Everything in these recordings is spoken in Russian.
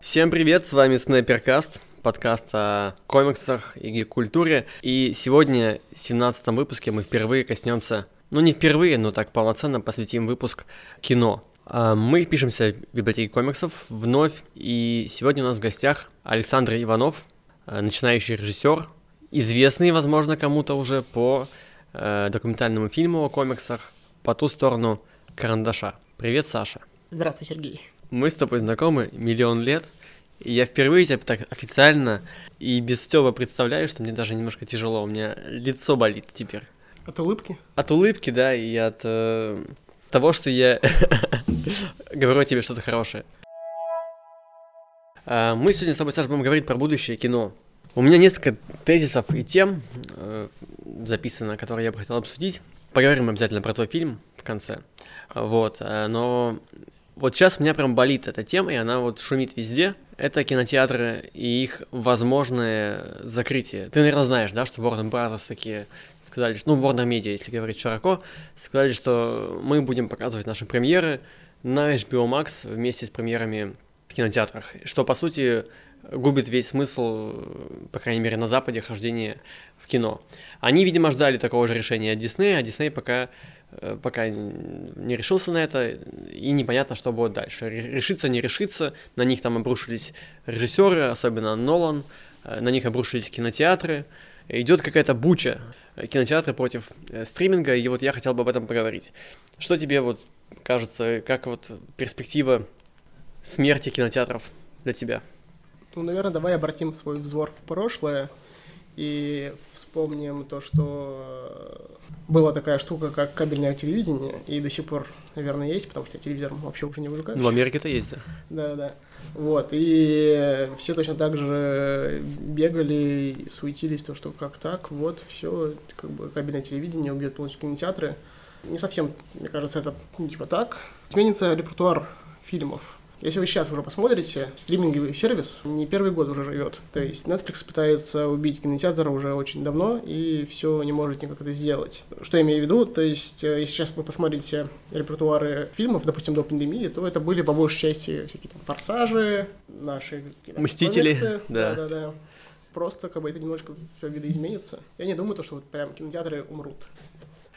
Всем привет, с вами Снайперкаст, подкаст о комиксах и культуре. И сегодня, в 17 выпуске, мы впервые коснемся, ну не впервые, но так полноценно посвятим выпуск кино. А, мы пишемся в библиотеке комиксов вновь, и сегодня у нас в гостях Александр Иванов, э, начинающий режиссер, известный, возможно, кому-то уже по э, документальному фильму о комиксах «По ту сторону карандаша». Привет, Саша. Здравствуй, Сергей. Мы с тобой знакомы миллион лет, и я впервые тебя так официально и без Стёба представляю, что мне даже немножко тяжело, у меня лицо болит теперь. От улыбки? От улыбки, да, и от э, того, что я говорю тебе что-то хорошее. А, мы сегодня с тобой, Саша, будем говорить про будущее кино. У меня несколько тезисов и тем э, записано, которые я бы хотел обсудить. Поговорим обязательно про твой фильм в конце. Вот, э, но вот сейчас у меня прям болит эта тема, и она вот шумит везде. Это кинотеатры и их возможное закрытие. Ты, наверное, знаешь, да, что Warner Bros. такие сказали, что, ну, Warner Media, если говорить широко, сказали, что мы будем показывать наши премьеры на HBO Max вместе с премьерами в кинотеатрах. Что, по сути, губит весь смысл, по крайней мере, на Западе, хождения в кино. Они, видимо, ждали такого же решения от Disney, а Disney пока, пока не решился на это, и непонятно, что будет дальше. Решится, не решится, на них там обрушились режиссеры, особенно Нолан, э, на них обрушились кинотеатры, идет какая-то буча э, кинотеатры против стриминга, и вот я хотел бы об этом поговорить. Что тебе вот кажется, как вот перспектива смерти кинотеатров для тебя? Ну, наверное, давай обратим свой взор в прошлое и вспомним то, что была такая штука, как кабельное телевидение, и до сих пор, наверное, есть, потому что телевизор вообще уже не увлекаюсь. Ну, в Америке-то есть, да. Да, да. Вот, и все точно так же бегали, суетились, то, что как так, вот, все, как бы кабельное телевидение убьет полностью кинотеатры. Не совсем, мне кажется, это ну, типа так. Сменится репертуар фильмов, если вы сейчас уже посмотрите, стриминговый сервис не первый год уже живет. То есть Netflix пытается убить кинотеатр уже очень давно и все не может никак это сделать. Что я имею в виду? То есть, э, если сейчас вы посмотрите репертуары фильмов, допустим, до пандемии, то это были по большей части всякие там форсажи, наши... Мстители, да. Да, да, да. Просто как бы это немножко все видоизменится. Я не думаю, то, что вот прям кинотеатры умрут.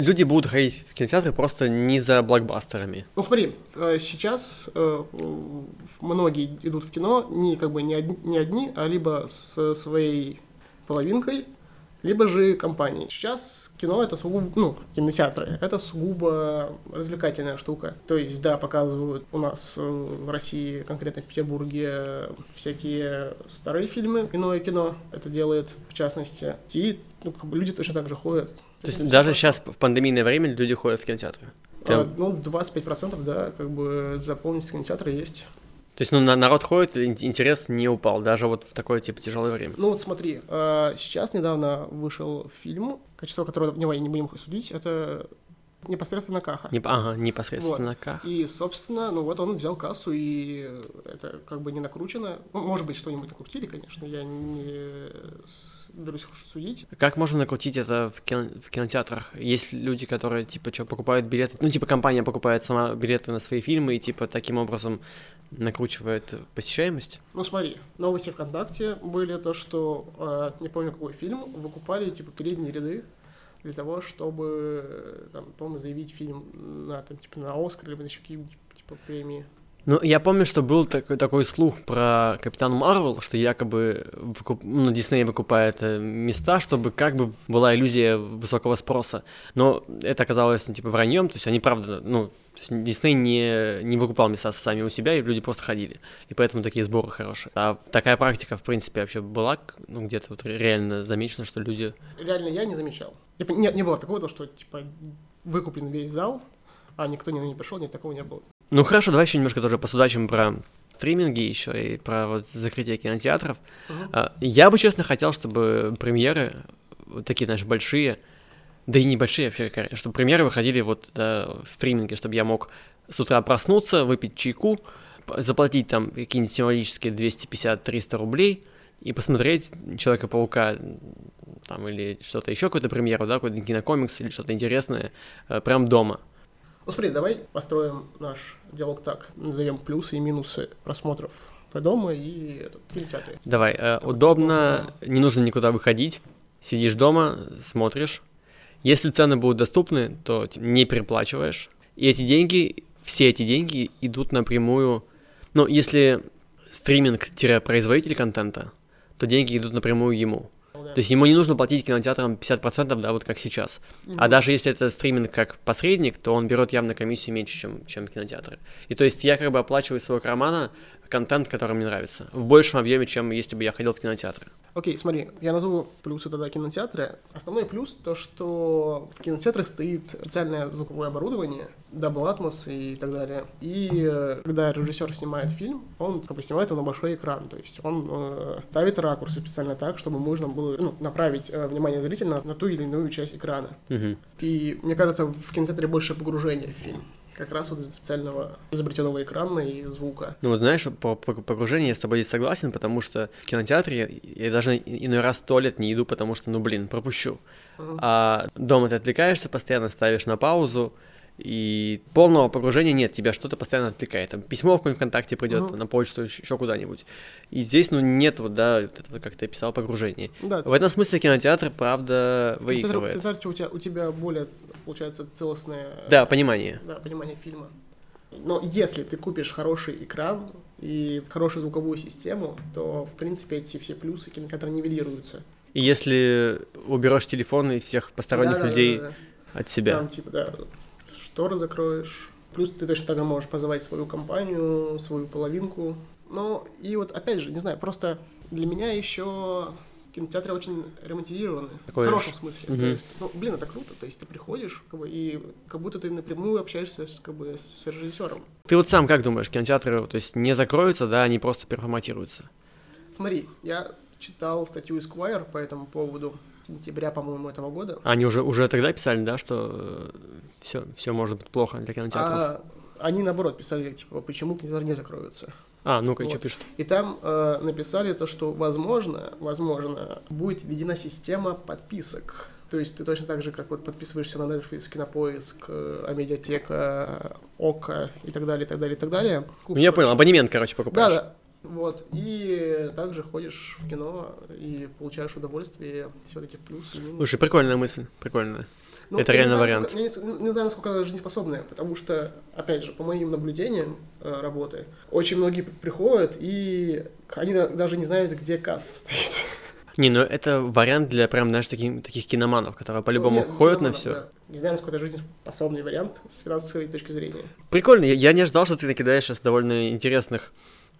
Люди будут ходить в кинотеатры просто не за блокбастерами. Ну смотри, э, сейчас э, многие идут в кино не как бы не одни, не одни а либо с своей половинкой, либо же компанией. Сейчас кино это сугубо, ну, кинотеатры, это сугубо развлекательная штука. То есть, да, показывают у нас э, в России, конкретно в Петербурге, всякие старые фильмы, иное кино это делает, в частности. И ну, как бы люди точно так же ходят то есть даже сейчас в пандемийное время люди ходят в кинотеатры? Ты... А, ну, 25% да, как бы заполнить кинотеатры есть. То есть, ну, народ ходит, интерес не упал, даже вот в такое, типа, тяжелое время. Ну, вот смотри, а, сейчас недавно вышел фильм, качество которого, давай не будем судить, это непосредственно Каха. Не, ага, непосредственно вот. Каха. И, собственно, ну вот он взял кассу, и это как бы не накручено. Ну, может быть, что-нибудь накрутили, конечно, я не берусь судить. Как можно накрутить это в, кино, в кинотеатрах? Есть люди, которые, типа, что, покупают билеты, ну, типа, компания покупает сама билеты на свои фильмы и, типа, таким образом накручивает посещаемость? Ну, смотри, новости ВКонтакте были то, что, э, не помню, какой фильм, выкупали, типа, передние ряды для того, чтобы, там, по-моему, заявить фильм на, там, типа, на Оскар, либо на какие-нибудь, типа, премии. Ну, я помню, что был такой, такой слух про Капитан Марвел, что якобы выкуп... ну, Дисней выкупает э, места, чтобы как бы была иллюзия высокого спроса. Но это оказалось, ну, типа, враньем, то есть они, правда, ну, то есть Дисней не, не выкупал места сами у себя, и люди просто ходили. И поэтому такие сборы хорошие. А такая практика, в принципе, вообще была, ну, где-то вот реально замечено, что люди... Реально я не замечал. Типа, нет, не было такого, что, типа, выкуплен весь зал, а никто не, не пришел, нет, такого не было. Ну хорошо, давай еще немножко тоже посудачим про стриминги еще и про вот закрытие кинотеатров. Uh-huh. Я бы, честно, хотел, чтобы премьеры, вот такие, знаешь, большие, да и небольшие вообще, чтобы премьеры выходили вот да, в стриминге, чтобы я мог с утра проснуться, выпить чайку, заплатить там какие-нибудь символические 250-300 рублей и посмотреть Человека-паука там или что-то еще, какую-то премьеру, да, какой-то кинокомикс или что-то интересное, э, прям дома. Ну смотри, давай построим наш диалог так. Назовем плюсы и минусы просмотров дома и этот, кинотеатре. Давай, э, удобно, не нужно никуда выходить, сидишь дома, смотришь. Если цены будут доступны, то не переплачиваешь. И эти деньги, все эти деньги идут напрямую. Ну, если стриминг-производитель контента, то деньги идут напрямую ему. Да. То есть ему не нужно платить кинотеатрам 50%, да, вот как сейчас. А даже если это стриминг как посредник, то он берет явно комиссию меньше, чем, чем кинотеатры. И то есть я как бы оплачиваю своего кармана контент, который мне нравится, в большем объеме, чем если бы я ходил в кинотеатры. Окей, смотри, я назову плюсы тогда кинотеатра. Основной плюс то, что в кинотеатрах стоит специальное звуковое оборудование, Dolby Atmos и так далее. И э, когда режиссер снимает фильм, он как бы снимает его на большой экран, то есть он э, ставит ракурсы специально так, чтобы можно было ну, направить э, внимание зрителя на, на ту или иную часть экрана. Мгм. И мне кажется, в кинотеатре больше погружения в фильм. Как раз вот из специального изобретенного экрана и звука. Ну вот знаешь, по, по погружению я с тобой здесь согласен, потому что в кинотеатре я, я даже иной раз в туалет не иду, потому что, ну блин, пропущу. Мгм. А дома ты отвлекаешься, постоянно ставишь на паузу, и полного погружения нет, тебя что-то постоянно отвлекает. Там письмо в каком-нибудь ВКонтакте придет, Мгм. на почту, еще куда-нибудь. И здесь, ну, нет вот, да, вот этого, как ты описал, погружения. Да, В этом смысле кинотеатр, правда, выигрывает. кинотеатр у тебя, у тебя более, получается, целостное Да, понимание. да, понимание фильма. Но если ты купишь хороший экран и хорошую звуковую систему, то, в принципе, эти все плюсы кинотеатра нивелируются. И если уберешь телефон и всех посторонних Да-да-да-да. людей от себя. Там, типа, да, шторы закроешь. Плюс ты точно так же можешь позвать свою компанию, свою половинку. Ну, и вот, опять же, не знаю, просто для меня еще кинотеатры очень романтизированы. Такое в хорошем смысле. Мгм. То есть, ну, блин, это круто. То есть ты приходишь, как бы, и как будто ты напрямую общаешься с, как бы, с режиссером. Ты вот сам как думаешь, кинотеатры, то есть не закроются, да, они просто переформатируются? Смотри, я читал статью Esquire по этому поводу сентября, по-моему, этого года. Они уже, уже тогда писали, да, что все, все может быть плохо для кинотеатров? А, А они, наоборот, писали, типа, почему кинотеатры не закроются. ну-ка, и что вот. пишут? И там э, написали то, что, возможно, возможно, будет введена система подписок. То есть ты точно так же, как вот подписываешься на Netflix, Кинопоиск, э, Амедиатека, Ока и так далее, и так далее, и так далее. Ну, я понял, абонемент, короче, Да, покупаешь. да. Вот. И также ходишь в кино и получаешь удовольствие, все эти плюсы. Слушай, прикольная мысль, прикольная. Ну, Это реально вариант. насколько- я не, не знаю, насколько она жизнеспособная, потому что, опять же, по моим наблюдениям э, работы, очень многие приходят, и они да- даже не знают, где касса стоит. Не, ну это вариант для прям, знаешь, таких, таких киноманов, которые по-любому Ну, нет, ходят на все. да. Не знаю, насколько это жизнеспособный вариант с финансовой точки зрения. Прикольно, я, я не ожидал, что ты накидаешь сейчас довольно интересных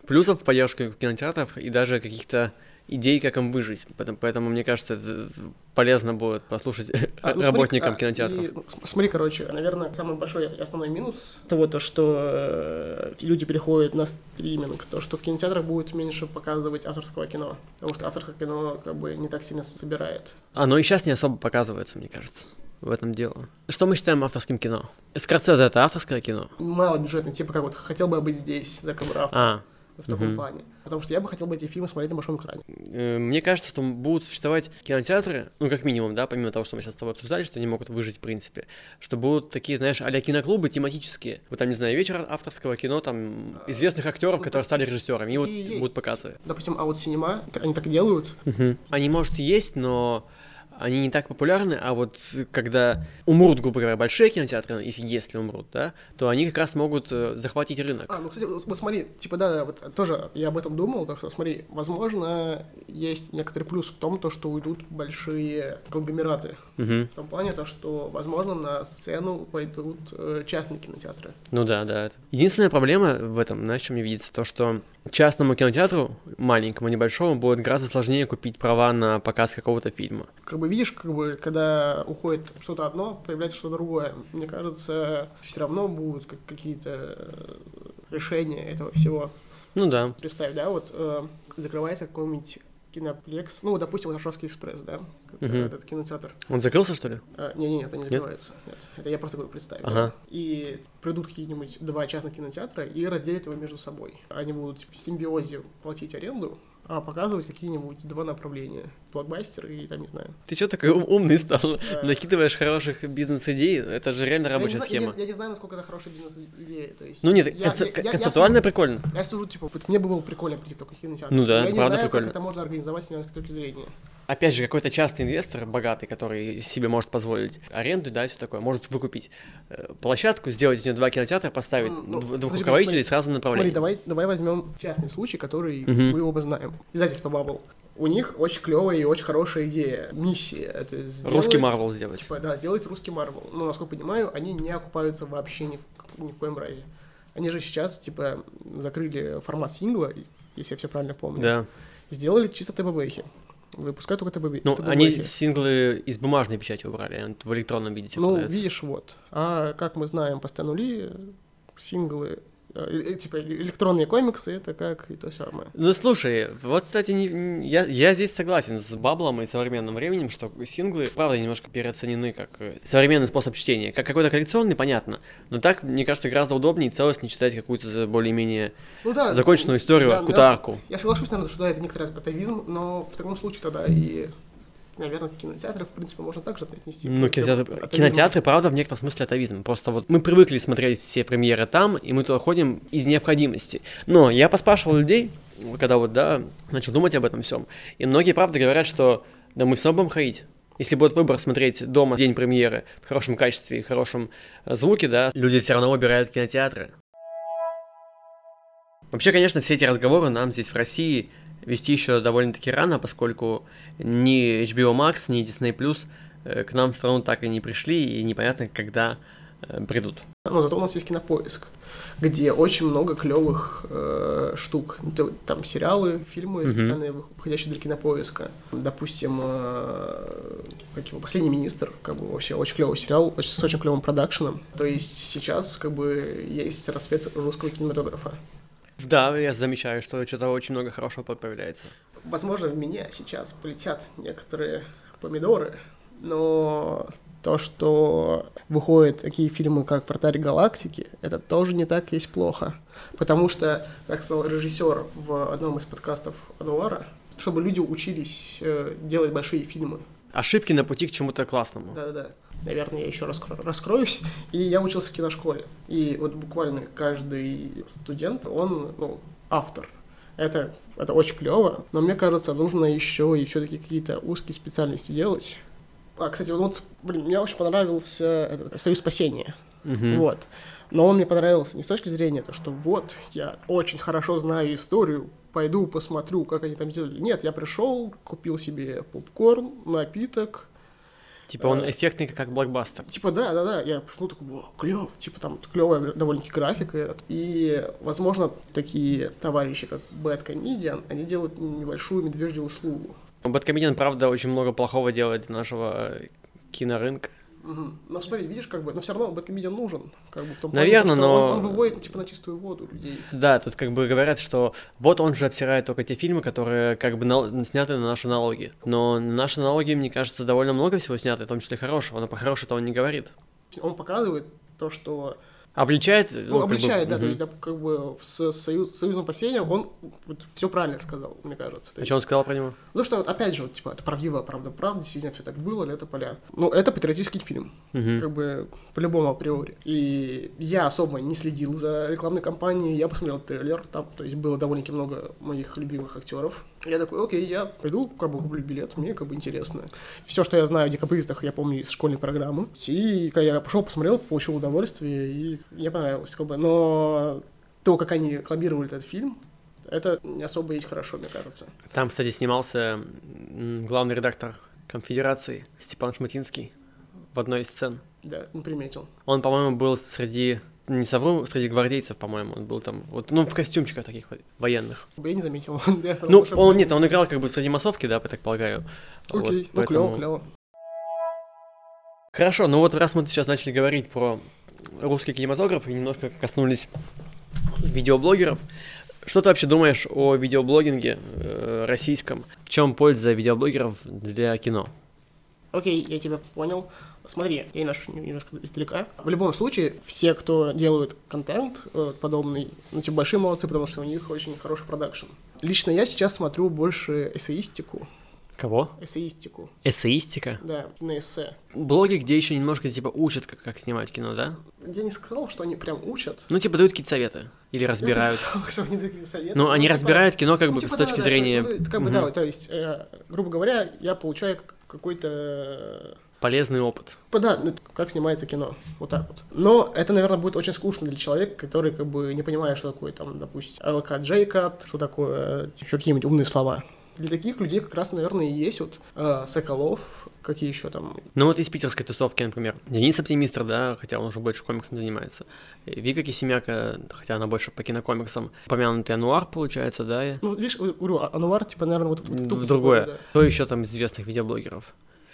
плюсов в поддержку кинотеатров и даже каких-то идей, как им выжить. Поэтому, поэтому мне кажется, это полезно будет послушать А, ну, смотри, работникам а, кинотеатров. и, ну, смотри, короче, наверное, самый большой и основной минус того, то, что э, люди переходят на стриминг, то, что в кинотеатрах будет меньше показывать авторского кино, потому что авторское кино как бы не так сильно собирает. Оно и сейчас не особо показывается, мне кажется. В этом дело. Что мы считаем авторским кино? Скорцезе это авторское кино? Мало бюджетный, типа как вот «Хотел бы быть здесь» за Брафф А, в таком мгм. плане. Потому что я бы хотел бы эти фильмы смотреть на большом экране. э, мне кажется, что будут существовать кинотеатры, ну, как минимум, да, помимо того, что мы сейчас с тобой обсуждали, что они могут выжить, в принципе, что будут такие, знаешь, а киноклубы тематические. Вот там, не знаю, вечер авторского кино, там, известных актеров, которые стали режиссерами, и вот есть. будут показывать. Допустим, а вот синема, они так делают. Они, может, и есть, но они не так популярны, а вот когда умрут, грубо говоря, большие кинотеатры, если, если умрут, да, то они как раз могут э, захватить рынок. А, ну, кстати, вот смотри, типа, да, вот тоже я об этом думал, то, что, смотри, возможно, есть некоторый плюс в том, то, что уйдут большие конгломераты. Мгм. В том плане, то, что, возможно, на сцену пойдут э, частные кинотеатры. Ну да, да. Единственная проблема в этом, знаешь, что мне видится, то, что частному кинотеатру, маленькому, небольшому, будет гораздо сложнее купить права на показ какого-то фильма. Как бы видишь, как бы, когда уходит что-то одно, появляется что-то другое. Мне кажется, все равно будут как- какие-то э, решения этого всего. Ну да. Представь, да, вот э, закрывается какой-нибудь киноплекс, ну, допустим, Варшавский экспресс, да, Мгм. этот кинотеатр. Он закрылся, что ли? А, Не-не-не, это не закрывается. Нет? Это я просто говорю, представь. Ага. И придут какие-нибудь два частных кинотеатра и разделят его между собой. Они будут в симбиозе платить аренду а показывать какие-нибудь два направления. Блокбастер и там, не знаю. Ты что такой ум- умный стал? Накидываешь хороших бизнес-идей? Это же реально Я не рабочая зна- схема. Я, я не знаю, насколько это хорошая бизнес-идея. То есть, Ну нет, я- конце- я- я- концептуально я прикольно. сужу- Я сужу, типа, вот мне бы было прикольно прийти в такой кинотеатр. Ну да, я не правда знаю, прикольно. как это можно организовать с финансовой точки зрения. Опять же, какой-то частный инвестор, богатый, который себе может позволить аренду, да, все такое, может выкупить э, площадку, сделать из нее два кинотеатра, поставить Ну, дв- двух руководителей смотри, с разным Смотри, давай, давай возьмем частный случай, который Мгм. мы оба знаем. Издательство Bubble. У них очень клевая и очень хорошая идея. Миссия это сделать... Русский Марвел сделать. Типа, да, сделать русский Марвел. Но, насколько понимаю, они не окупаются вообще ни в, ни в коем разе. Они же сейчас, типа, закрыли формат сингла, если я все правильно помню. Да. Сделали чисто ТББхи. Выпускают только ТББ. Ну, ТББхи. они синглы из бумажной печати убрали, в электронном виде Ну, видишь, вот. А как мы знаем по Станули, синглы, типа электронные комиксы, это как и то самое. Ну слушай, вот, кстати, не- я, я здесь согласен с Баблом и современным временем, что синглы, правда, немножко переоценены как э, современный способ чтения. Как какой-то коллекционный, понятно. Но так, мне кажется, гораздо удобнее и целостнее читать какую-то более-менее Ну да. законченную историю, да, какую-то я- арку. Я соглашусь, наверное, что да, это некоторый атовизм, но в таком случае тогда и, наверное, кинотеатры, в принципе, можно также отнести. Ну, кинотеатры, атовизму. кинотеатры, правда, в некотором смысле атовизм. Просто вот мы привыкли смотреть все премьеры там, и мы туда ходим из необходимости. Но я поспрашивал людей, когда вот, да, начал думать об этом всем, и многие, правда, говорят, что да мы все равно будем ходить. Если будет выбор смотреть дома день премьеры в хорошем качестве и хорошем э, звуке, да, люди все равно выбирают кинотеатры. Вообще, конечно, все эти разговоры нам здесь в России вести еще довольно-таки рано, поскольку ни HBO Max, ни Disney Plus э, к нам в страну так и не пришли, и непонятно, когда э, придут. Но зато у нас есть кинопоиск, где очень много клевых э, штук. Там сериалы, фильмы, Мгм. специально выходящие для кинопоиска. Допустим, э, как его, Последний министр, как бы вообще очень клевый сериал, очень- с очень клевым продакшеном. То есть сейчас как бы есть расцвет русского кинематографа. Да, я замечаю, что что-то очень много хорошего появляется. Возможно, в меня сейчас полетят некоторые помидоры, но то, что выходят такие фильмы, как «Вратарь галактики», это тоже не так есть плохо. Потому что, как сказал режиссер в одном из подкастов Ануара, чтобы люди учились э, делать большие фильмы. Ошибки на пути к чему-то классному. Да-да-да. Наверное, я еще раз раскроюсь. И я учился в киношколе. И вот буквально каждый студент, он, ну, автор. Это, это очень клево, но мне кажется, нужно еще и все-таки какие-то узкие специальности делать. А, кстати, вот, блин, мне очень понравился этот Союз спасения. Мгм. Вот. Но он мне понравился не с точки зрения, то, что вот, я очень хорошо знаю историю, пойду посмотрю, как они там сделали. Нет, я пришел, купил себе попкорн, напиток, Типа он Э, эффектный, как блокбастер. Типа, да, да, да, я ну, такой, о, клево, типа там клевая довольно-таки графика. этот. И, возможно, такие товарищи, как Bad Comedian, они делают небольшую медвежью услугу. Бэткомедиан, правда, очень много плохого делает для нашего э, кинорынка. Мгм. Но смотри, видишь, как бы, но все равно Comedian нужен, как бы в том плане, что но- он, он выводит, типа, на чистую воду людей. Да, тут как бы говорят, что вот он же обсирает только те фильмы, которые как бы нал- сняты на наши налоги. Но на наши налоги, мне кажется, довольно много всего снято, в том числе хорошего, но по хорошему-то он не говорит. Он показывает то, что Обличает, Ну, ну, как бы, обличает, да, то мгм. есть, да, как бы с союз, союзом спасения он вот все правильно сказал, мне кажется. То А есть- что он сказал про него? Ну что, опять же, вот, типа, это правдиво, правда, правда, действительно все так было, лето поля. Ну, это патриотический фильм, Мгм. как бы по-любому априори. И я особо не следил за рекламной кампанией, я посмотрел трейлер, там, то есть было довольно-таки много моих любимых актеров. Я такой, окей, я пойду, как бы куплю билет, мне как бы интересно. Все, что я знаю о декабристах, я помню из школьной программы. И я пошел, посмотрел, получил удовольствие, и мне понравилось, как бы. Но то, как они рекламировали этот фильм, это не особо есть хорошо, мне кажется. Там, кстати, снимался главный редактор Конфедерации Степан Шматинский в одной из сцен. Да, не приметил. Он, по-моему, был среди, не совру, среди гвардейцев, по-моему, он был там, вот, ну, в костюмчиках таких вот, военных. Я не заметил. Я Ну, он, нет, он играл как бы среди массовки, да, я так полагаю. Вот, Окей, ну поэтому- клево, клево. Хорошо, ну вот раз мы сейчас начали говорить про русский кинематограф и немножко коснулись видеоблогеров, что ты вообще думаешь о видеоблогинге э, российском? В чем польза видеоблогеров для кино? Окей, я тебя понял. Смотри, я наш немножко издалека. В любом случае, все, кто делают контент э, подобный, ну, типа, большие молодцы, потому что у них очень хороший продакшн. Лично я сейчас смотрю больше эссеистику. Кого? Эссеистику. Эссеистика? Да, киноэссе. Блоги, где еще немножко, типа, учат, как, как снимать кино, да? Я не сказал, что они прям учат. Ну, типа, дают какие-то советы. Или разбирают. Я не сказал, что они такие советы. Ну, они типа, разбирают кино как ну, бы типа, с да, точки да, зрения это- это как бы, мгм, да, то есть, э, грубо говоря, я получаю какой-то полезный опыт. Типа, да, ну, как снимается кино, вот так вот. Но это, наверное, будет очень скучно для человека, который как бы не понимает, что такое, там, допустим, LK, JCAT, что такое, типа, еще какие-нибудь умные слова. Для таких людей как раз, наверное, и есть вот э, Соколов, какие еще там. Ну вот из питерской тусовки, например, Денис Оптимистр, да, хотя он уже больше комиксом занимается. Вика Кисемяка, хотя она больше по кинокомиксам. Помянутый Ануар, получается, да, Ну, видишь, говорю, а- Ануар, типа, наверное, вот, вот в в другое. да. Кто еще там из известных видеоблогеров?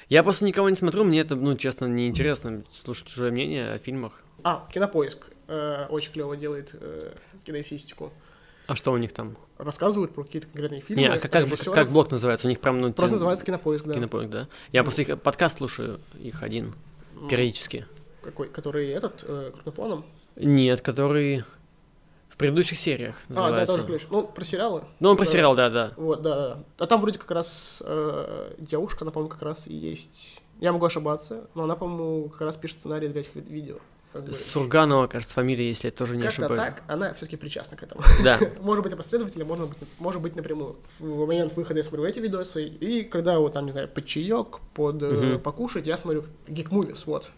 Я просто никого не смотрю, мне это, ну, честно, неинтересно слушать чужое мнение о фильмах. А, Кинопоиск э, очень клево делает э, киноэссистику. А что у них там? Рассказывают про какие-то конкретные фильмы. Не, а как, как, как блог называется? У них прям, ну, Просто тем- называется Кинопоиск, да. Кинопоиск, да? Я просто их подкаст слушаю, их один, периодически. Какой, который этот, э, крупным планом? Нет, который предыдущих сериях А, да, называется. тоже ключ. Ну, про сериалы. Ну, он про Да. сериал, да, да. Вот, да, да. А там вроде как раз э, девушка, она, по-моему, как раз и есть... Я могу ошибаться, но она, по-моему, как раз пишет сценарий для этих ви- видео. Сурганова, кажется, фамилия, если я тоже не Как-то ошибаюсь. так, она все-таки причастна к этому. Да. может быть, опосредовательно, может быть, может быть напрямую. В момент выхода я смотрю эти видосы, и когда вот там, не знаю, под чаек, под э, покушать, я смотрю Geek Movies, вот.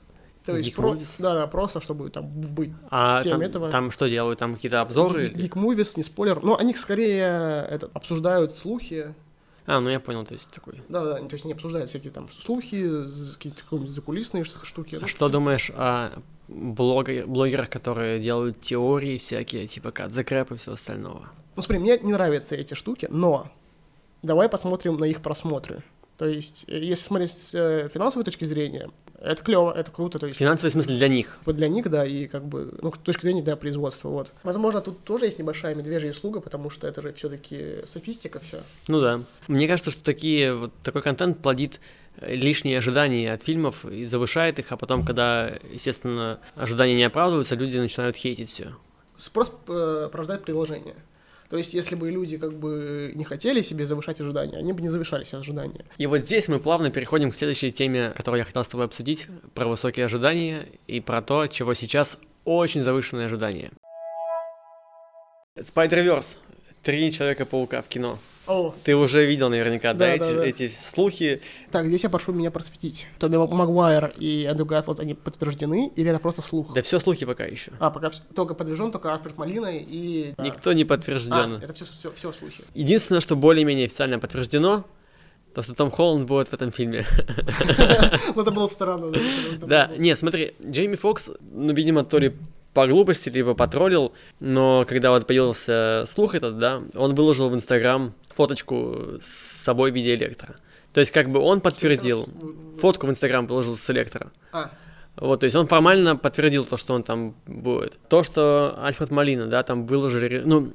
То есть, про- да, да, просто чтобы там быть А в теме там, этого. там что делают? Там какие-то обзоры? Geek Movies, не спойлер. Но они скорее это, обсуждают слухи, А, ну я понял, то есть такой. Да, да, то есть они обсуждают всякие там слухи, какие-то закулисные штуки. А Ну, что думаешь о блогер- блогерах, которые делают теории всякие, типа как закрэп и все остального? Ну, смотри, мне не нравятся эти штуки, но давай посмотрим на их просмотры. То есть, э, если смотреть с э, финансовой точки зрения, это клево, это круто, то есть Финансовый смысл для них. вот для них, да, и как бы, ну, с точки зрения, да, производства, вот. Возможно, тут тоже есть небольшая медвежья услуга, потому что это же все-таки софистика все. Ну да. Мне кажется, что такие, вот такой контент плодит э, лишние ожидания от фильмов и завышает их, а потом, когда, естественно, ожидания не оправдываются, люди начинают хейтить все. Спрос э, порождает предложение. То есть, если бы люди как бы не хотели себе завышать ожидания, они бы не завышали себе ожидания. И вот здесь мы плавно переходим к следующей теме, которую я хотел с тобой обсудить, про высокие ожидания и про то, чего сейчас очень завышенные ожидания. Spider-Verse. Три Человека-паука в кино. О, Ты уже видел наверняка, да, Да, эти, да, эти слухи. Так, здесь я прошу меня просветить. Тоби Магуайр и Эндрю Гарфилд, они подтверждены, или это просто слух? Да все слухи пока еще. А, пока только подтвержден, только Альфред Молина и... да. Никто не А, подтвержден. это все, все, все слухи. Единственное, что более-менее официально подтверждено, то, что Том Холланд будет в этом фильме. Ну, это было бы странно. Да, не, смотри, Джейми Фокс, ну, видимо, то ли по глупости, либо потроллил, но когда вот появился слух этот, да, он выложил в Инстаграм фоточку с собой в виде электро. То есть, как бы он подтвердил, фотку в Инстаграм положил с электро. А, Вот, то есть он формально подтвердил то, что он там будет. То, что Альфред Малина, да, там выложили, ну,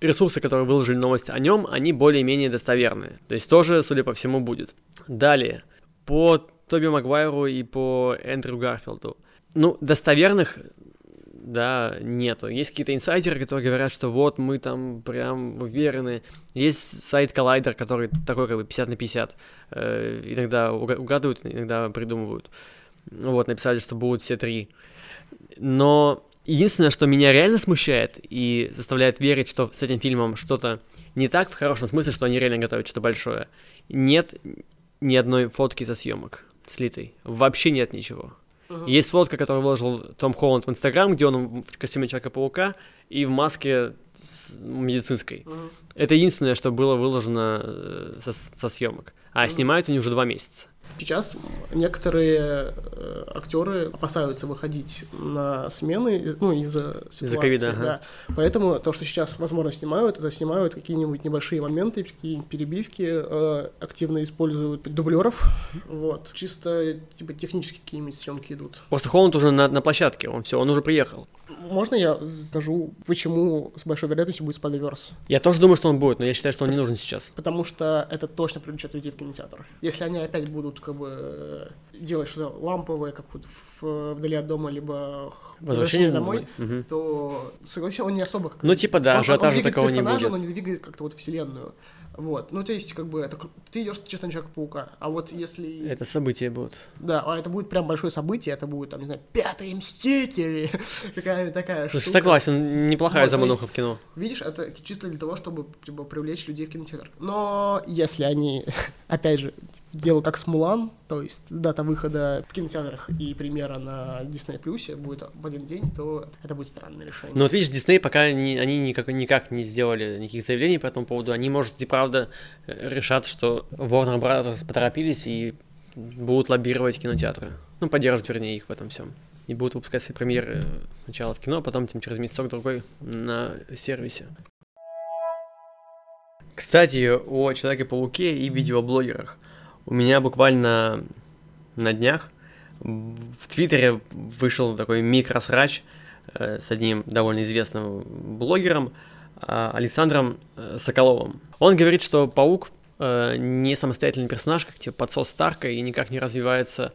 ресурсы, которые выложили новость о нем, они более-менее достоверные. То есть тоже, судя по всему, будет. Далее, по Тоби Магуайру и по Эндрю Гарфилду. Ну, достоверных, да, нету. Есть какие-то инсайдеры, которые говорят, что вот мы там прям уверены. Есть сайт Collider, который такой как бы 50 на 50. Э, иногда уга- угадывают, иногда придумывают. Вот, написали, что будут все три. Но единственное, что меня реально смущает и заставляет верить, что с этим фильмом что-то не так, в хорошем смысле, что они реально готовят что-то большое. Нет ни одной фотки со съемок слитой. Вообще нет ничего. Мгм. Есть фотка, которую выложил Том Холланд в Инстаграм, где он в костюме Человека-паука и в маске с- медицинской. мгм. Это единственное, что было выложено э, со, со съемок. А Мгм. снимают они уже два месяца. Сейчас некоторые э, актеры опасаются выходить на смены, ну, из-за ситуации. ковида, ага. да. Поэтому то, что сейчас, возможно, снимают, это снимают какие-нибудь небольшие моменты, какие-нибудь перебивки, э, активно используют дублеров. Вот. Чисто, типа, технически какие-нибудь съемки идут. Просто Холланд уже на, на площадке, он все, он уже приехал. Можно я скажу, почему с большой вероятностью будет Spider-Verse? Я тоже думаю, что он будет, но я считаю, что он не нужен сейчас. Потому что это точно привлечет людей в кинотеатр. Если они опять будут будут как бы э, делать что-то ламповое, как вот в, вдали от дома, либо Возвращение домой, домой. Мгм. то, согласен, он не особо... как- Ну, типа, да, он, он ажиотажа такого не персонажа, будет. но не двигает как-то вот вселенную. Вот, ну, то есть, как бы, это, ты идешь чисто на Человека-паука, а вот если... Это события будут. Да, а это будет прям большое событие, это будет, там, не знаю, пятые мстители, какая-то такая штука. согласен, неплохая Вот, замануха в кино. Видишь, это чисто для того, чтобы типа, привлечь людей в кинотеатр. Но если они, опять же, делают как с Мулан, то есть дата выхода в кинотеатрах и премьера на Disney Плюсе будет в один день, то это будет странное решение. Ну вот видишь, Дисней пока не, они никак, никак не сделали никаких заявлений по этому поводу. Они, может, и правда э, решат, что Warner Brothers поторопились и будут лоббировать кинотеатры. Ну, поддерживать, вернее, их в этом всем. И будут выпускать свои премьеры сначала в кино, а потом тем через месяцок-другой на сервисе. Кстати, о Человеке-пауке и видеоблогерах. У меня буквально на днях в Твиттере вышел такой микросрач э, с одним довольно известным блогером а, Александром э, Соколовым. Он говорит, что паук э, не самостоятельный персонаж, как типа подсос Старка, и никак не развивается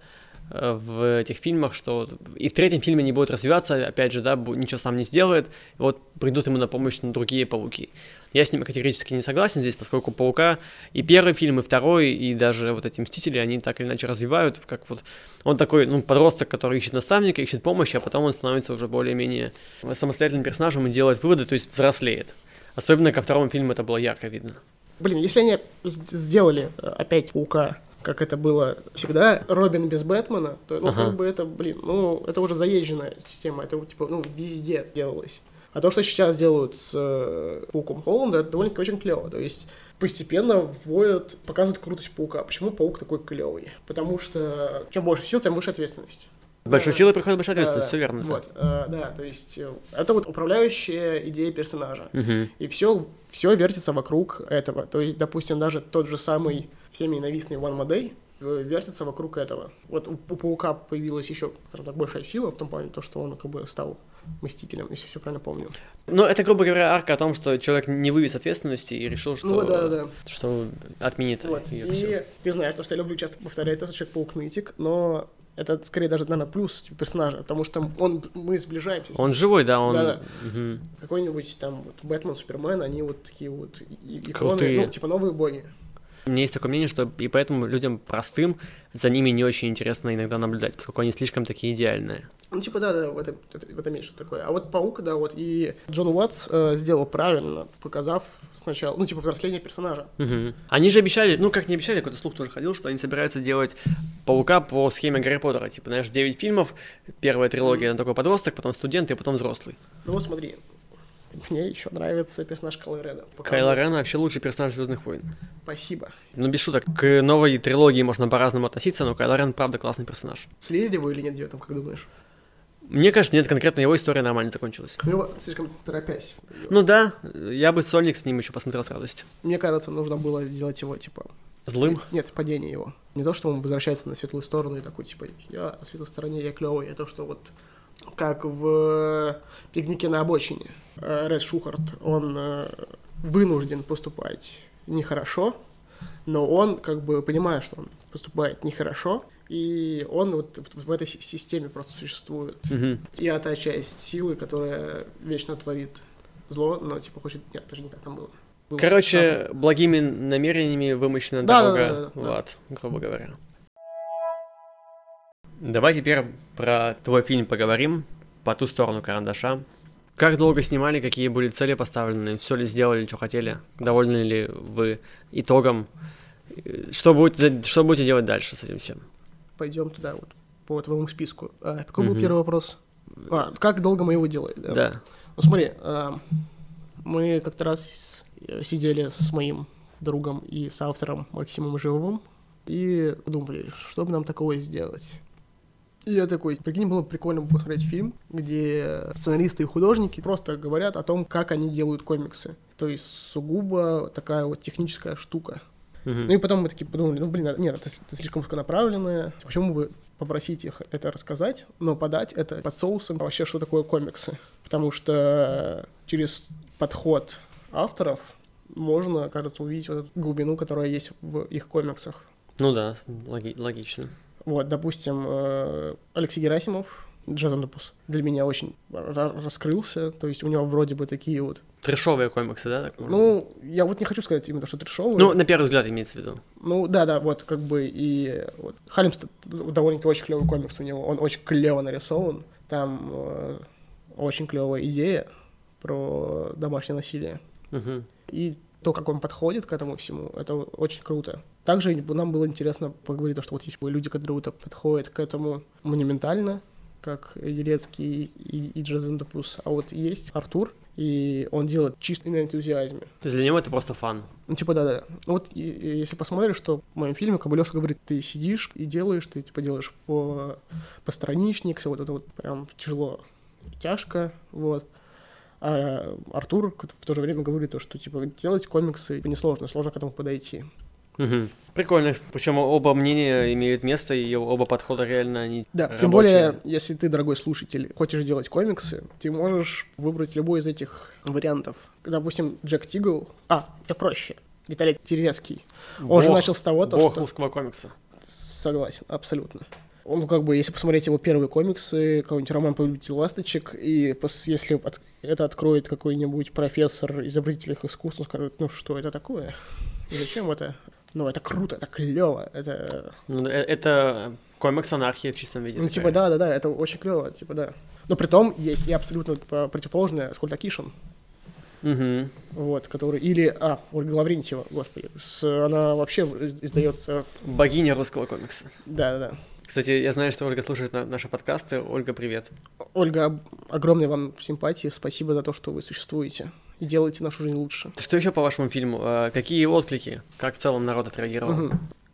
в этих фильмах, что и в третьем фильме не будет развиваться, опять же, да, ничего сам не сделает, вот придут ему на помощь ну, другие пауки. Я с ним категорически не согласен здесь, поскольку паука и первый фильм, и второй, и даже вот эти мстители, они так или иначе развивают, как вот он такой, ну, подросток, который ищет наставника, ищет помощи, а потом он становится уже более-менее самостоятельным персонажем и делает выводы, то есть взрослеет. Особенно ко второму фильму это было ярко видно. Блин, если они сделали э, опять Паука, как это было всегда, Робин без Бэтмена, то, ну, Ага. как бы это, блин, ну, это уже заезженная система, это, типа, ну, везде делалось. А то, что сейчас делают с э, Пауком Холланда, это довольно-таки очень клево. То есть постепенно вводят, показывают крутость Паука. Почему Паук такой клевый? Потому что чем больше сил, тем выше ответственность. С большой Да. силой приходит большая ответственность, все верно. Вот, э, да, то есть э, это вот управляющая идея персонажа. Мгм. И все, все вертится вокруг этого. То есть, допустим, даже тот же самый всеми ненавистный One Day э, вертится вокруг этого. Вот у, у Паука появилась еще, скажем так, большая сила в том плане, то, что он как бы стал мстителем, если все правильно помню. Ну, это, грубо говоря, арка о том, что человек не вывез ответственности и решил, что, Ну да, да, да. что отменит Вот. ее И всё. ты знаешь, то, что я люблю часто повторять, это Человек-паук нытик, но это скорее даже, наверное, плюс типа, персонажа, потому что он, мы сближаемся Он живой, да, он... Да-да. Мгм. какой-нибудь там вот Бэтмен, Супермен, они вот такие вот иконы, Крутые. ну, типа новые боги. У меня есть такое мнение, что и поэтому людям простым за ними не очень интересно иногда наблюдать, поскольку они слишком такие идеальные. Ну, типа, да, да, в этом, это- в этом есть что такое. А вот Паук, да, вот, и Джон Уотс э, сделал правильно, показав сначала, ну, типа, взросление персонажа. Мгм. Они же обещали, ну как не обещали, какой-то слух тоже ходил, что они собираются делать Паука по схеме Гарри Поттера. Типа, знаешь, 9 фильмов, первая трилогия, он такой подросток, потом студент и потом взрослый. Ну, вот смотри, мне еще нравится персонаж Кайло Реда. Кайло Рен вообще лучший персонаж Звездных войн. Спасибо. Ну, без шуток, к новой трилогии можно по-разному относиться, но Кайло Рен, правда, классный персонаж. Слили ли его или нет девятом, как думаешь? Мне кажется, нет, конкретно его история нормально закончилась. Ну, слишком торопясь. Ну да, я бы Сольник с ним еще посмотрел с радостью. Мне кажется, нужно было сделать его, типа... Злым? Нет, падение его. Не то, что он возвращается на светлую сторону и такой, типа, я на светлой стороне, я клевый, а то, что вот как в «Пикнике на обочине». Э, Ред Шухарт, он э, вынужден поступать нехорошо, но он как бы понимает, что он поступает нехорошо, и он вот в, этой си- системе просто существует. Мгм. И это часть силы, которая вечно творит зло, но типа хочет... Нет, даже не так там было. Было Короче, благими намерениями вымощена Да, дорога да, да, да, в да. ад, грубо говоря. Давай теперь про твой фильм поговорим, по ту сторону карандаша. Как долго снимали, какие были цели поставлены, все ли сделали, что хотели, довольны ли вы итогом, Э, что будете, что будете делать дальше с этим всем? пойдем туда вот по твоему списку. А, какой был Мгм. первый вопрос? А, как долго мы его делали? Да. Да. Ну смотри, а, мы как-то раз э, сидели с моим другом и с автором Максимом Живовым и думали, что бы нам такого сделать. И я такой, прикинь, было прикольно посмотреть фильм, где сценаристы и художники просто говорят о том, как они делают комиксы. То есть сугубо такая вот техническая штука. Ну и потом мы такие подумали, ну блин, нет, это, это слишком узконаправленное. Почему бы попросить их это рассказать, но подать это под соусом вообще, что такое комиксы. Потому что через подход авторов можно, кажется, увидеть вот эту глубину, которая есть в их комиксах. Ну да, логи- логично. Вот, допустим, э, Алексей Герасимов, Джазандопус, для меня очень ра- раскрылся, то есть у него вроде бы такие вот... Трешовые комиксы, да? так? Ну, я вот не хочу сказать именно, что трешовые. ну, на первый взгляд имеется в виду. Ну, да-да, вот, как бы, и вот, Халимстед довольно-таки очень клевый комикс у него, он очень клево нарисован, там э, очень клевая идея про домашнее насилие. Мгм. И то, как он подходит к этому всему, это очень круто. Также нам было интересно поговорить, то, что вот есть люди, которые вот подходят к этому монументально, как Елецкий и, и Джазендопус, а вот есть Артур, и он делает чисто на энтузиазме. То есть для него это просто фан. Ну, типа, да-да. Ну, Вот и- и если посмотришь, что в моем фильме, как бы Лёша говорит, ты сидишь и делаешь, ты, типа, делаешь по, постраничник, все вот это вот прям тяжело, тяжко, вот. А Артур в то же время говорит то, что, типа, делать комиксы несложно, сложно к этому подойти. Мгм. Прикольно. Причем оба мнения имеют место, и оба подхода реально они Да, рабочие. тем более, если ты, дорогой слушатель, хочешь делать комиксы, ты можешь выбрать любой из этих вариантов. Допустим, Джек Тигл, а, это проще, Виталий Терецкий. Он же Бог- начал с того, то, Бог что... русского комикса. Согласен, абсолютно. Он, как бы, если посмотреть его первые комиксы, какой-нибудь роман «Повелитель ласточек», и если от- это откроет какой-нибудь профессор изобретательных искусств, он скажет, ну что это такое? И зачем это? Ну, это круто, это клево, это... Ну, э- это комикс анархии в чистом виде. Ну, такая. типа, да-да-да, это очень клево, типа, да. Но при том есть и абсолютно противоположное Скольда Кишин, Мгм. вот, который... Или, а, Ольга Лаврентьева, господи, с- она вообще из- издается... Богиня русского комикса. Да-да-да. Кстати, я знаю, что Ольга слушает на- наши подкасты. Ольга, привет. Ольга, огромной вам симпатии, спасибо за то, что вы существуете и делаете нашу жизнь лучше. Что еще по вашему фильму? Э, Какие отклики? Как в целом народ отреагировал? Ну,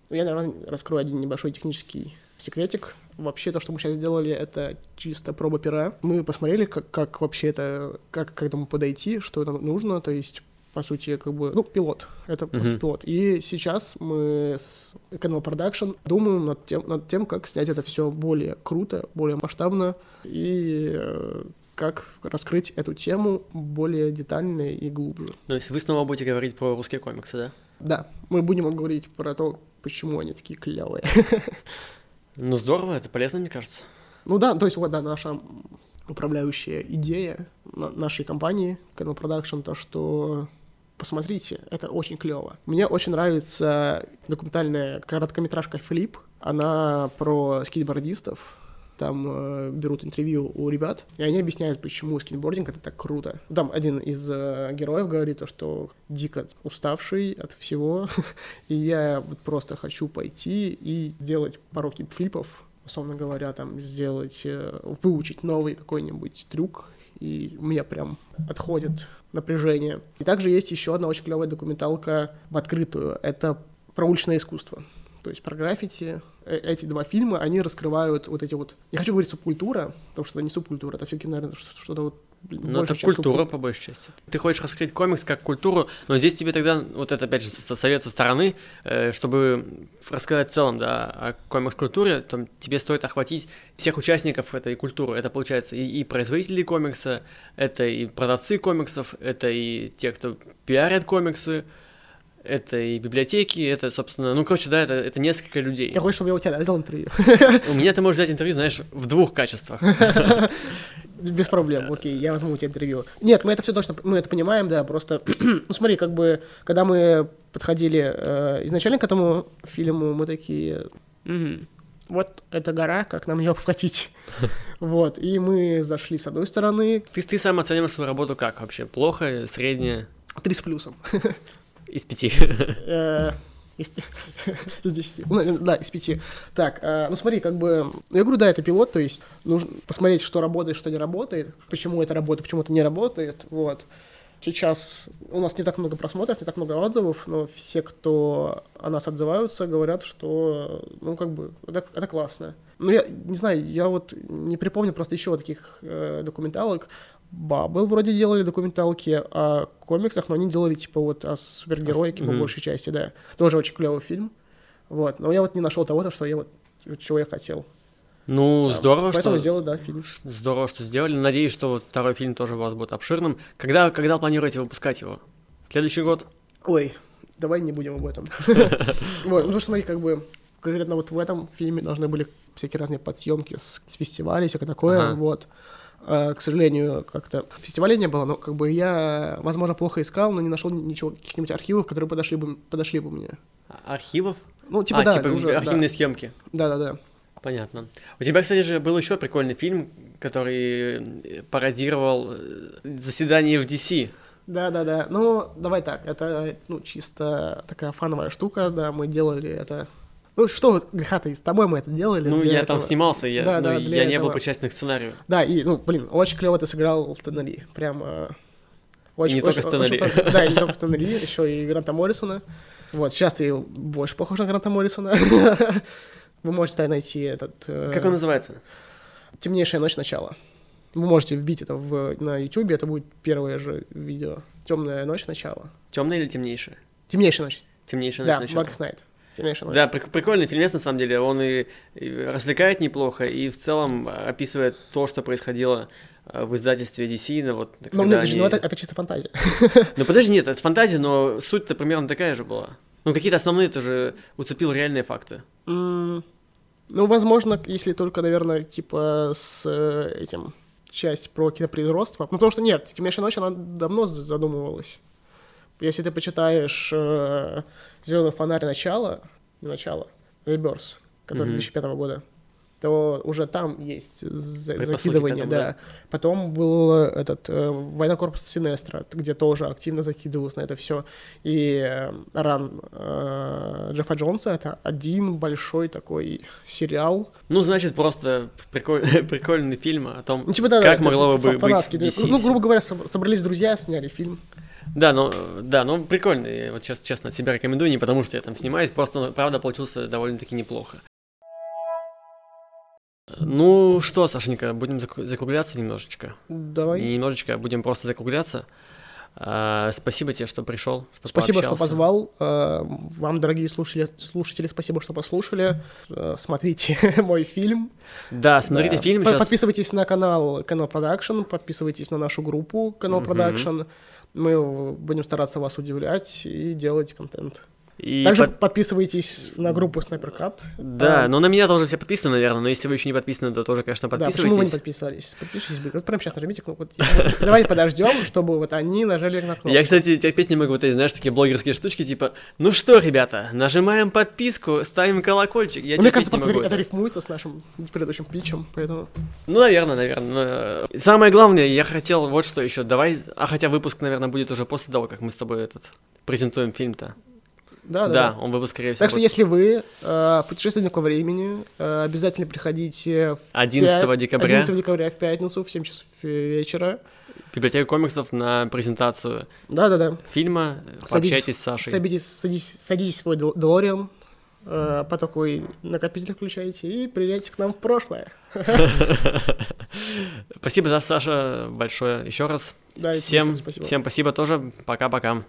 Я, наверное, раскрою один небольшой технический секретик. Вообще, то, что мы сейчас сделали, это чисто проба пера. Мы посмотрели, как, как вообще это, как к этому подойти, что это нужно, то есть по сути, как бы, ну, пилот. Это Мгм. пилот. И сейчас мы с Canal Production думаем над тем, над тем, как снять это все более круто, более масштабно и э, как раскрыть эту тему более детально и глубже. То есть вы снова будете говорить про русские комиксы, да? Да, мы будем говорить про то, почему они такие клевые. Ну здорово, это полезно, мне кажется. Ну да, то есть вот, да, наша управляющая идея на- нашей компании Canal Production, то, что посмотрите, это очень клево. Мне очень нравится документальная короткометражка «Флип». Она про скейтбордистов, там э, берут интервью у ребят, и они объясняют, почему скейтбординг это так круто. Там один из э, героев говорит, то, что дико уставший от всего, и я вот просто хочу пойти и сделать пару кипфлипов, условно говоря, там сделать, э, выучить новый какой-нибудь трюк, и у меня прям отходит напряжение. И также есть еще одна очень клевая документалка в открытую. Это про уличное искусство. То есть про граффити. Э- Эти два фильма, они раскрывают вот эти вот... Не хочу говорить субкультура, потому что это не субкультура, это все-таки, наверное, что-то вот... Ну, это культура, по большей части. Ты хочешь раскрыть комикс как культуру, но здесь тебе тогда, вот это, опять же, со- совет со стороны, э, чтобы рассказать в целом, да, о комикс-культуре, там тебе стоит охватить всех участников этой культуры. Это, получается, и, и производители комикса, это и продавцы комиксов, это и те, кто пиарят комиксы, это и библиотеки, это, собственно, ну, короче, да, это, это несколько людей. Ты хочешь, чтобы я у тебя взял интервью? У меня ты можешь взять интервью, знаешь, в двух качествах. Без проблем, окей, я возьму у тебя интервью. Нет, мы это все точно, мы это понимаем, да, просто, ну смотри, как бы, когда мы подходили э, изначально к этому фильму, мы такие, «Мгм, вот эта гора, как нам ее обхватить? Вот, и мы зашли с одной стороны, Ты, ты сам оцениваешь свою работу как вообще? Плохо, среднее, три с плюсом. из пяти? Э. Ну, Да, из пяти. Так, э, ну смотри, как бы... ну, Я говорю, да, это пилот, то есть нужно посмотреть, что работает, что не работает, почему это работает, почему это не работает, вот. Сейчас у нас не так много просмотров, не так много отзывов, но все, кто о нас отзываются, говорят, что, ну, как бы, это, это классно. Ну, я не знаю, я вот не припомню просто еще таких э, документалок. Бабл вроде делали документалки о комиксах, но они делали, типа, вот о супергероике, по мгм. большей части, да. Тоже очень клевый фильм. Вот, но я вот не нашел того, что я вот, чего я хотел. Ну, Да, здорово, Поэтому что... сделал, да, фильм. Здорово, что сделали. Надеюсь, что вот второй фильм тоже у вас будет обширным. Когда, когда планируете выпускать его? Следующий год? Ой, давай не будем об этом. Вот, ну, смотри, как бы, конкретно вот в этом фильме должны были всякие разные подсъемки с, фестивалей, всякое такое, вот. А, К сожалению, как-то фестивалей не было, но как бы я, возможно, плохо искал, но не нашел ничего, каких-нибудь архивов, которые подошли бы, подошли бы мне. Архивов? Ну, типа, а, да, типа уже, да. архивные съемки. Да-да-да. Понятно. У тебя, кстати же, был еще прикольный фильм, который э, пародировал э, заседание в DC. Да-да-да. Ну, давай так, это, ну, чисто такая фановая штука, да, мы делали это... Ну, что вот, греха-то, с тобой мы это делали. Ну, я там этого. снимался, я, Да, ну, да, я для не был этого. причастен к сценарию. Да, и, ну, блин, очень клево ты сыграл Стэна Ли. Прям... э, Очень, не только очень- Стэна очень. Да, и не только Стэна Ли, еще и Гранта Моррисона. Вот, сейчас ты больше похож на Гранта Моррисона. Вы можете найти этот... э, Как он называется? «Темнейшая ночь. Начало». Вы можете вбить это в, на YouTube, это будет первое же видео. «Темная ночь. Начало». Темный или темнейший? «Темнейшая ночь». Темнейший Да, ночь начала. Blackest Night. «Темнейшая ночь». Да, прик- прикольный фильмец, на самом деле. Он и, и развлекает неплохо, и в целом э, описывает то, что происходило э, в издательстве DC. Ну, вот, Ну, нет, подожди, они- ну это, это чисто фантазия. Ну, подожди, нет, это фантазия, но суть-то примерно такая же была. Ну, какие-то основные тоже уцепил реальные факты. М, Ну, возможно, если только, наверное, типа с э, этим часть про кинопроизводство. Ну, потому что нет, «Темнейшая ночь», она давно задумывалась. Если ты почитаешь э, «Зеленый фонарь. Начало», не «Начало», «Rebirth», который Мгм. 2005 года, то уже там есть за- закидывание, да. да. Потом был этот э, «Война корпуса Синестра», где тоже активно закидывалось на это все. И э, ран э, Джеффа Джонса — это один большой такой сериал. Ну, значит, просто приколь- прикольный фильм о том, Ну, типа, да, как да, могло бы быть. DC. Ну, грубо говоря, соб- собрались друзья, сняли фильм. Да, ну, да, ну, прикольный. Вот сейчас, честно, от себя рекомендую, не потому что я там снимаюсь, просто, ну, правда, получился довольно-таки неплохо. Ну что, Сашенька, будем закругляться немножечко. Давай. Не немножечко, а будем просто закругляться. А, спасибо тебе, что пришел, что Спасибо, что пообщался. позвал. Э, Вам, дорогие слушатели, слушатели, спасибо, что послушали. Э, Смотрите мой фильм. Да, смотрите Да. фильм сейчас. Подписывайтесь на канал Канал Продакшн, подписывайтесь на нашу группу Канал. Продакшн. Мы будем стараться вас удивлять и делать контент. И Также под- подписывайтесь на группу Снайперкат. Да, А, ну на меня тоже все подписаны, наверное, но если вы еще не подписаны, то тоже, конечно, Да, почему вы не подписывайтесь. подписались? Подпишитесь, блин. Вот прямо сейчас нажмите кнопку. Давайте подождем, чтобы вот они нажали на кнопку. Я, кстати, терпеть не могу вот эти, знаешь, такие блогерские штучки, типа, ну что, ребята, нажимаем подписку, ставим колокольчик. Я Мне кажется, не могу это рифмуется с нашим предыдущим питчем, поэтому... Ну, наверное, наверное. но, э, Самое главное, я хотел вот что еще. Давай, а хотя выпуск, наверное, будет уже после того, как мы с тобой этот презентуем фильм-то. Да, да. Да, да. он выпуск, скорее всего, Так что будет если вы э, путешественник во времени, э, обязательно приходите в 11 пя- декабря 11 декабря в пятницу в 7 часов вечера. в библиотеку комиксов на презентацию Да-да-да. фильма. Пообщайтесь с Сашей. Садитесь, садитесь, садитесь в свой Дел- Делориан, э, по такой накопитель включаете и приезжайте к нам в прошлое. Спасибо за Саша большое еще раз. Да, всем, спасибо. всем спасибо тоже. Пока-пока.